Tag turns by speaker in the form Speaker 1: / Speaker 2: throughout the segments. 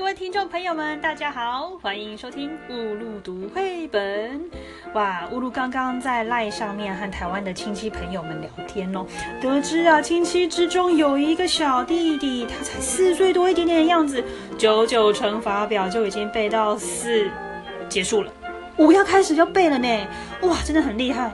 Speaker 1: 各位听众朋友们，大家好，欢迎收听雾露读绘本。哇，雾露刚刚在赖上面和台湾的亲戚朋友们聊天哦，得知啊，亲戚之中有一个小弟弟，他才四岁多一点点的样子，九九乘法表就已经背到四，结束了，五要开始要背了呢，哇，真的很厉害。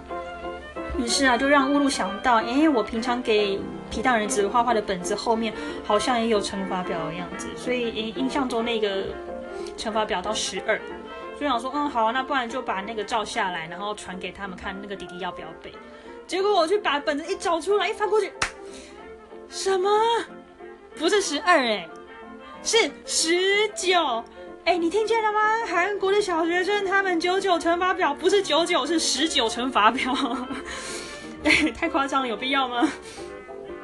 Speaker 1: 于是啊，就让乌鲁想到，哎，我平常给其他人只画画的本子后面好像也有乘法表的样子，所以印印象中那个乘法表到十二，就想说，嗯，好啊，那不然就把那个照下来，然后传给他们看，那个弟弟要不要背？结果我去把本子一找出来，一翻过去，什么？不是十二哎，是十九。哎，你听见了吗？韩国的小学生他们九九乘法表不是九九，是十九乘法表。哎，太夸张了，有必要吗？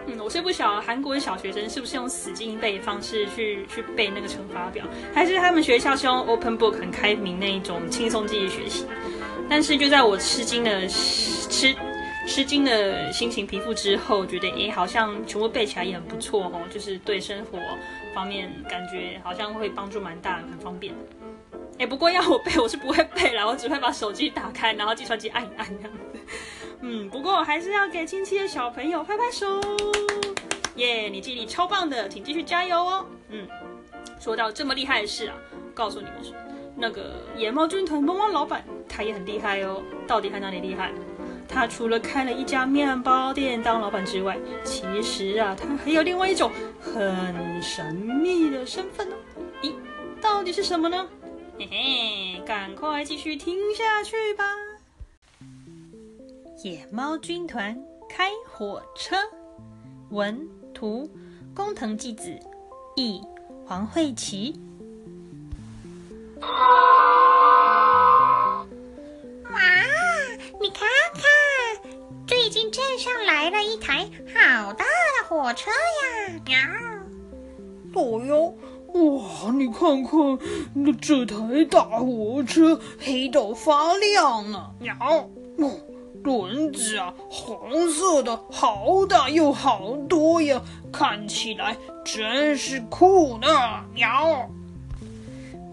Speaker 1: 嗯，我是不晓得韩国的小学生是不是用死记硬背的方式去去背那个乘法表，还是他们学校是用 open book 很开明那一种轻松记忆学习。但是就在我吃惊的吃吃惊的心情皮肤之后，觉得哎，好像全部背起来也很不错哦，就是对生活。方面感觉好像会帮助蛮大，很方便。哎，不过要我背，我是不会背了，我只会把手机打开，然后计算机按一按这样。嗯，不过还是要给亲戚的小朋友拍拍手，耶！你记忆力超棒的，请继续加油哦。嗯，说到这么厉害的事啊，告诉你们，那个野猫军团汪汪老板他也很厉害哦。到底他哪里厉害？他除了开了一家面包店当老板之外，其实啊，他还有另外一种很神秘的身份哦。咦，到底是什么呢？嘿嘿，赶快继续听下去吧。野猫军团开火车，文图工藤纪子，译黄慧琪。
Speaker 2: 哇，你看看，最近镇上来了一台好大的火车呀！喵。
Speaker 3: 对哟，哇，你看看那这台大火车黑到发亮呢！喵。哦，轮子啊，黄色的，好大又好多呀，看起来真是酷呢！喵。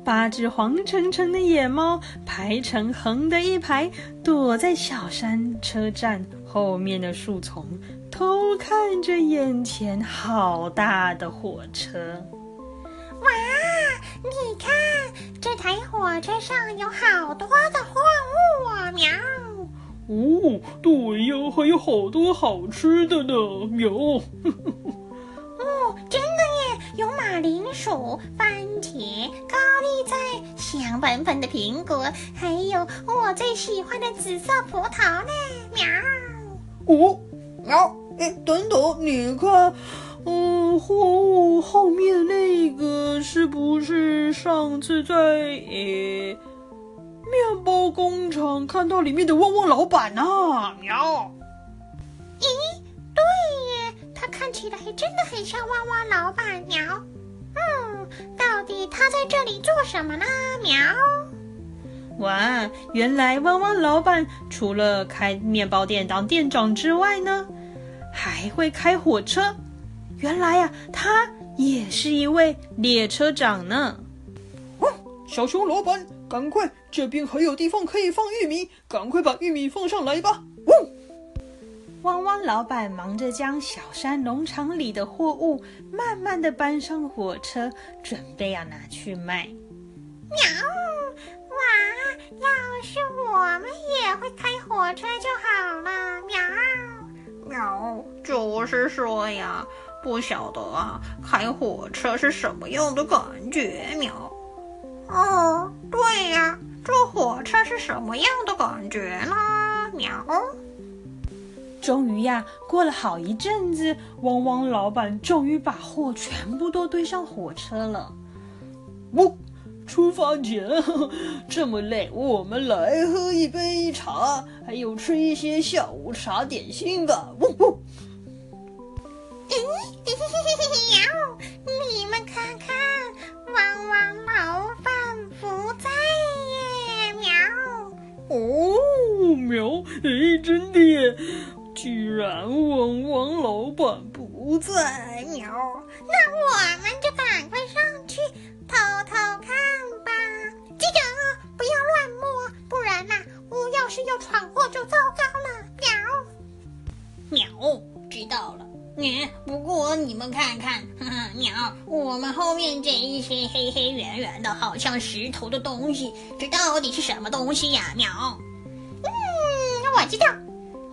Speaker 1: 八只黄澄澄的野猫排成横的一排，躲在小山车站。后面的树丛偷看着眼前好大的火车，
Speaker 2: 哇！你看这台火车上有好多的货物啊！喵！
Speaker 3: 哦，对呀，还有好多好吃的呢！喵！哦，
Speaker 2: 真的耶！有马铃薯、番茄、高丽菜、香喷喷的苹果，还有我最喜欢的紫色葡萄呢！喵！
Speaker 3: 哦，喵！哎，等等，你看，嗯，货物后面那个是不是上次在诶面包工厂看到里面的汪汪老板啊？喵！
Speaker 2: 咦，对耶，他看起来真的很像汪汪老板。喵！嗯，到底他在这里做什么呢？喵！
Speaker 1: 哇，原来汪汪老板除了开面包店当店长之外呢，还会开火车。原来呀，他也是一位列车长呢。
Speaker 3: 哦，小熊老板，赶快，这边还有地方可以放玉米，赶快把玉米放上来吧。
Speaker 1: 哦，汪汪老板忙着将小山农场里的货物慢慢的搬上火车，准备要拿去卖。
Speaker 2: 喵。哇要是我们也会开火车就好了，喵
Speaker 3: 喵，就是说呀，不晓得啊，开火车是什么样的感觉，喵。
Speaker 2: 哦，对呀，坐火车是什么样的感觉呢，喵。
Speaker 1: 终于呀，过了好一阵子，汪汪老板终于把货全部都堆上火车了。
Speaker 3: 我。出发前这么累，我们来喝一杯茶，还有吃一些下午茶点心吧。呜呜。
Speaker 2: 咦，喵！你们看哎，真的，居然王王老板不在。鸟，那
Speaker 3: 我们就赶快上去偷偷看吧。记得啊，不要乱
Speaker 2: 摸，不然呐，我要是要闯祸就糟糕了。鸟鸟，知道了。哎，不过你们看看，鸟，我们后面这一些黑黑圆圆的，好像石头的东西，这到底是什么东西呀？鸟。我知道，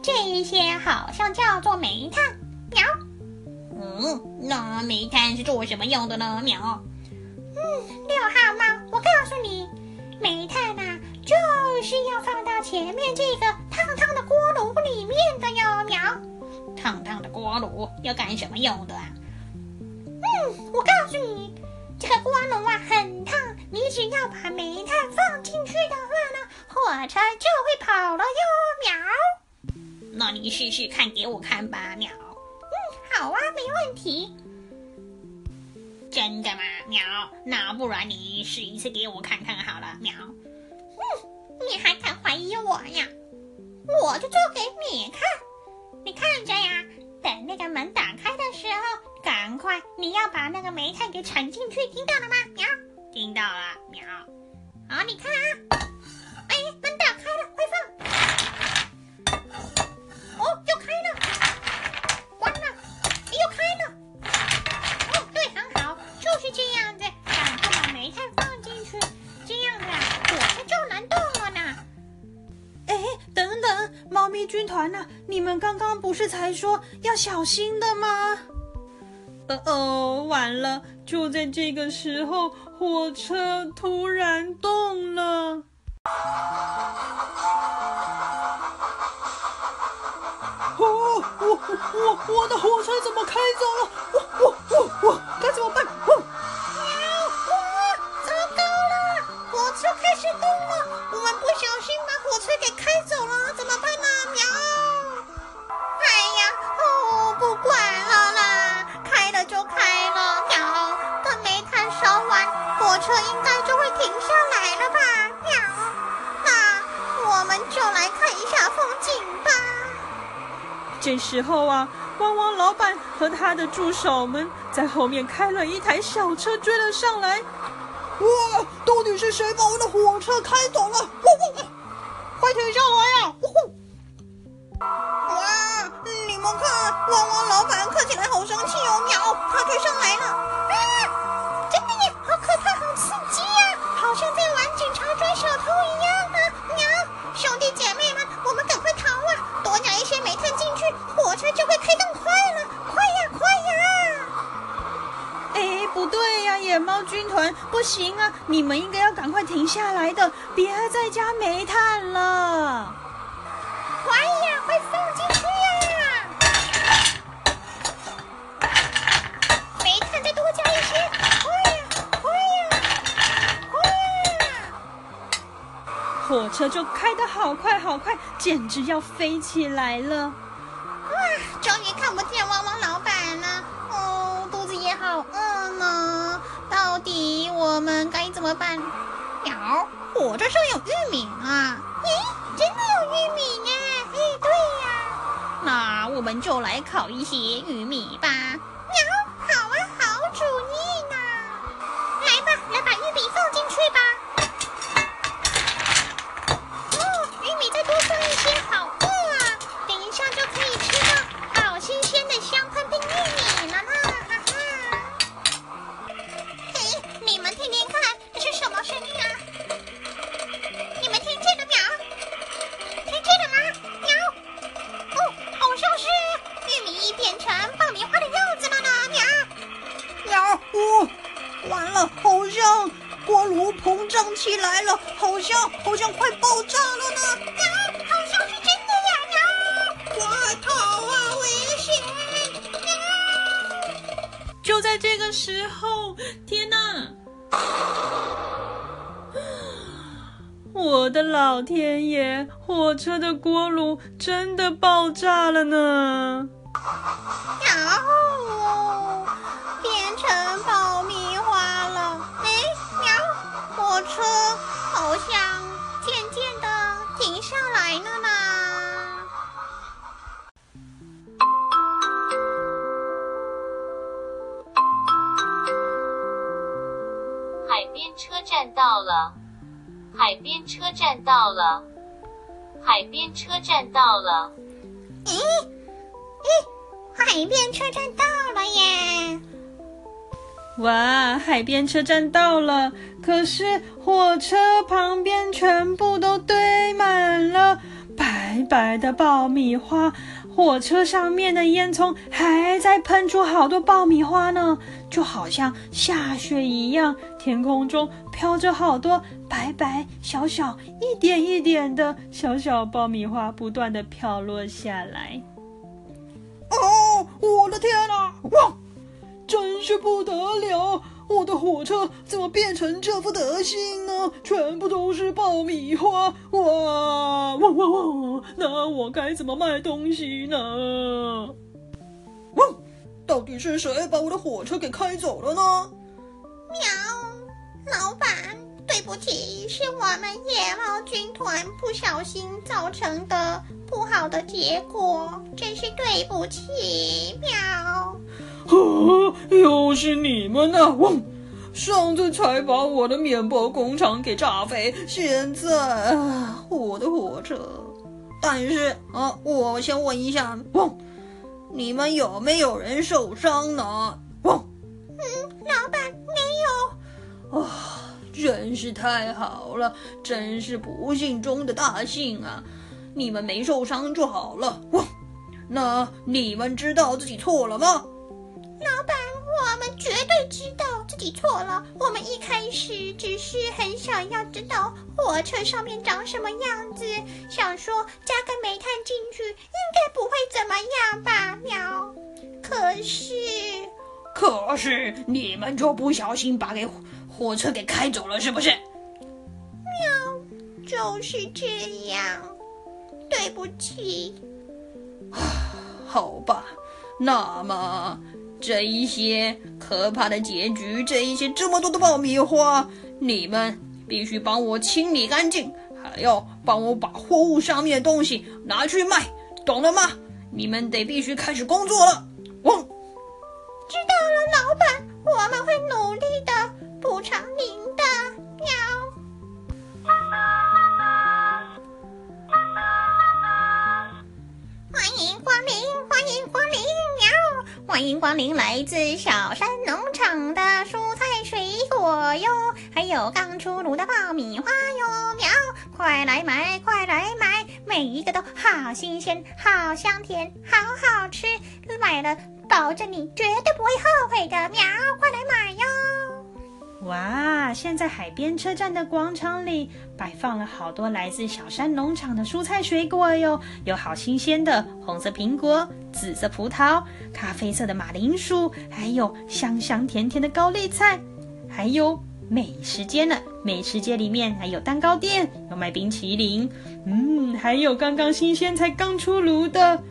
Speaker 2: 这一些好像叫做煤炭。喵，嗯，那煤炭是做什么用的呢？喵，嗯，六号猫，我告诉你，煤炭啊，就是要放到前面这个烫烫的锅炉里面的哟。喵，烫烫的锅炉要干什么用的啊？嗯，我告诉你，这个锅炉啊很烫，你只要把煤炭放进去的话呢，火车就会跑了哟。你试试看，给我看吧。喵。好啊，没问题。真的吗？喵，那不然你试一次给我看看好了。喵，嗯，你还敢怀疑我呀？我就做给你看，你看着呀。等那个门打开的时候，赶快你要把那个煤炭给沉进去，听到了吗？喵，听到了。喵，好，你看啊。哎，门打开了，
Speaker 1: 才说要小心的吗？呃哦，完了，就在这个时候，火车突然动了。哦，我我我的火车怎么开走了？我我我我该怎么办？
Speaker 2: 喵！哇，糟糕了，火车开始动了，我们不小心把火车给开走了，怎停下来了吧？喵，那我们就来看一下风景吧。
Speaker 1: 这时候啊，汪汪老板和他的助手们在后面开了一台小车追了上来。
Speaker 3: 哇，到底是谁把我的火车开走了？哇哇，快停下来呀！
Speaker 2: 哇，你们看，汪汪老板看起来好生气哦，鸟，他追上来
Speaker 1: 猫军团，不行啊！你们应该要赶快停下来的，别再加煤炭了。
Speaker 2: 快呀，快放进去呀！煤炭再多加一些，快呀，快呀，快呀！
Speaker 1: 火车就开得好快好快，简直要飞起来了。
Speaker 2: 哇，终于看不见汪汪老板怎么办？鸟，我这上有玉米啊！咦，真的有玉米呢！哎，对呀，那我们就来烤一些玉米吧。
Speaker 3: 我
Speaker 2: 的
Speaker 1: 老天爷！火车的锅炉真的爆炸了呢！
Speaker 2: 然后变成爆米花了。哎，喵！火车好像渐渐的停下来了呢。
Speaker 4: 海边车站到了，海边车站到了，海边车站到了。
Speaker 2: 咦？咦，海边车站到了耶！
Speaker 5: 哇，海边车站到了，可是火车旁边全部都堆满了。白白的爆米花，火车上面的烟囱还在喷出好多爆米花呢，就好像下雪一样，天空中飘着好多白白小小一点一点的小小爆米花，不断的飘落下来。
Speaker 1: 哦，我的天哪！哇！真是不得了！我的火车怎么变成这副德行呢？全部都是爆米花！哇哇哇哇！那我该怎么卖东西呢？哇！到底是谁把我的火车给开走了呢？
Speaker 2: 喵，老板，对不起，是我们野猫军团不小心造成的不好的结果，真是对不起，喵。
Speaker 1: 啊！又是你们呐！汪！上次才把我的面包工厂给炸飞，现在啊，我的火车。但是啊，我先问一下，汪，你们有没有人受伤呢？汪，
Speaker 2: 嗯，老板没
Speaker 1: 有。啊，真是太好了，真是不幸中的大幸啊！你们没受伤就好了。汪，那你们知道自己错了吗？
Speaker 2: 老板，我们绝对知道自己错了。我们一开始只是很想要知道火车上面长什么样子，想说加个煤炭进去应该不会怎么样吧？喵。可是，
Speaker 1: 可是你们就不小心把给火车给开走了，是不是？
Speaker 2: 喵，就是这样。对不起。
Speaker 1: 好吧，那么。这一些可怕的结局，这一些这么多的爆米花，你们必须帮我清理干净，还要帮我把货物上面的东西拿去卖，懂了吗？你们得必须开始工作了。汪，
Speaker 2: 知道了，老板，我们会努力的补偿你欢迎光临来自小山农场的蔬菜水果哟，还有刚出炉的爆米花哟，喵！快来买，快来买，每一个都好新鲜，好香甜，好好吃，买了保证你绝对不会后悔的，喵！快来买哟！
Speaker 5: 哇！现在海边车站的广场里摆放了好多来自小山农场的蔬菜水果哟，有好新鲜的红色苹果、紫色葡萄、咖啡色的马铃薯，还有香香甜甜的高丽菜，还有美食街呢。美食街里面还有蛋糕店，有卖冰淇淋，嗯，还有刚刚新鲜才刚出炉的，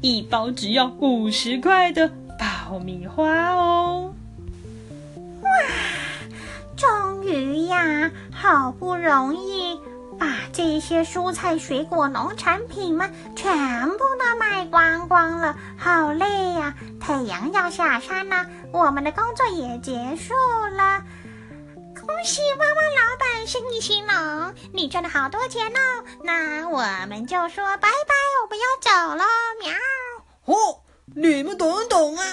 Speaker 5: 一包只要五十块的爆米花哦。
Speaker 2: 哇终于呀，好不容易把这些蔬菜、水果、农产品们全部都卖光光了，好累呀！太阳要下山了，我们的工作也结束了。恭喜汪汪老板生意兴隆，你赚了好多钱哦！那我们就说拜拜，我们要走了，喵！
Speaker 1: 哦，你们懂不懂
Speaker 2: 啊！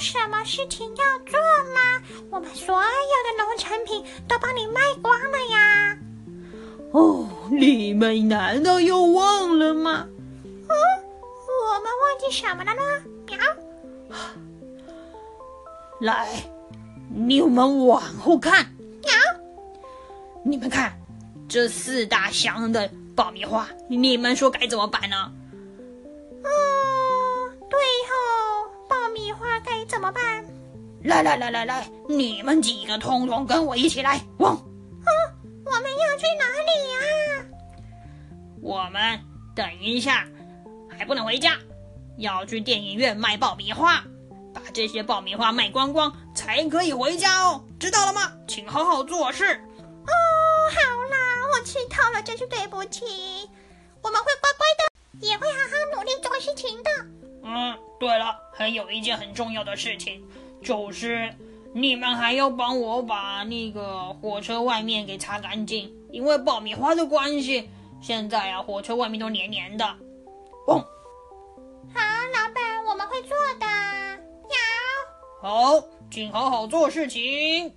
Speaker 2: 什么事情要做吗？我们所有的农产品都帮你卖光了呀！
Speaker 1: 哦，你们难道又忘了吗？
Speaker 2: 嗯，我们忘记什么了呢？喵！
Speaker 1: 来，你们往后看。
Speaker 2: 喵！
Speaker 1: 你们看，这四大箱的爆米花，你们说该怎么办呢？
Speaker 2: 怎么办？
Speaker 1: 来来来来来，你们几个通通跟我一起来！汪！
Speaker 2: 哼，我们要去哪里呀？
Speaker 1: 我们等一下还不能回家，要去电影院卖爆米花，把这些爆米花卖光光才可以回家哦，知道了吗？请好好做事。
Speaker 2: 哦，好啦，我知道了，真是对不起，我们会乖乖的，也会好好努力做事情的。
Speaker 1: 嗯对了还有一件很重要的事情就是你们还要帮我把那个火车外面给擦干净因为爆米花的关系现在啊火车外面都黏黏的。嘣
Speaker 3: 好老板我们会做的。好好请好好做事情。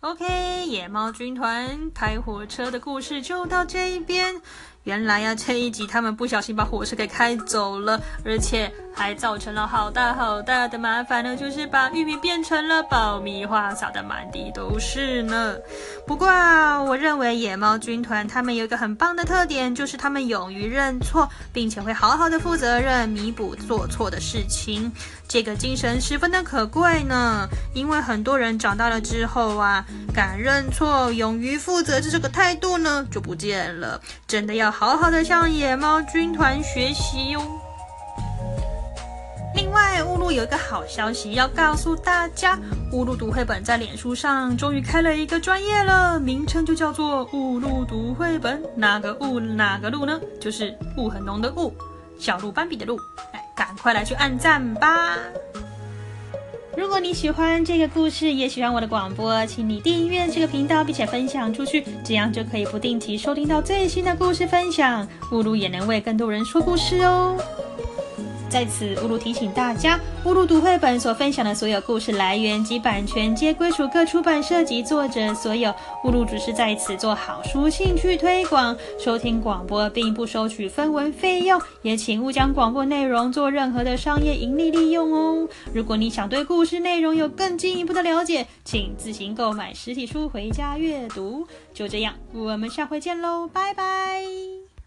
Speaker 1: Ok 野猫军团开火车的故事就到这一边。原来呀、这一集他们不小心把火车给开走了，而且还造成了好大好大的麻烦呢，就是把玉米变成了爆米花，撒得满地都是呢。不过，我认为野猫军团他们有一个很棒的特点，就是他们勇于认错，并且会好好的负责任，弥补做错的事情。这个精神十分的可贵呢，因为很多人长大了之后啊，敢认错、勇于负责这个态度呢就不见了。真的要好好的向野猫军团学习哟。另外，乌鲁有一个好消息要告诉大家，乌鲁读绘本在脸书上终于开了一个专业了，名称就叫做乌鲁读绘本。哪个乌哪个路呢？就是雾很浓的雾，小鹿斑比的鹿。哎，赶快来去按赞吧！如果你喜欢这个故事，也喜欢我的广播，请你订阅这个频道，并且分享出去，这样就可以不定期收听到最新的故事分享。乌鲁也能为更多人说故事哦。在此，乌鲁提醒大家，乌鲁读绘本所分享的所有故事来源及版权皆归属各出版社及作者所有。乌鲁只是在此做好书兴趣推广，收听广播并不收取分文费用，也请勿将广播内容做任何的商业盈利利用哦。如果你想对故事内容有更进一步的了解，请自行购买实体书回家阅读。就这样，我们下回见喽，拜拜。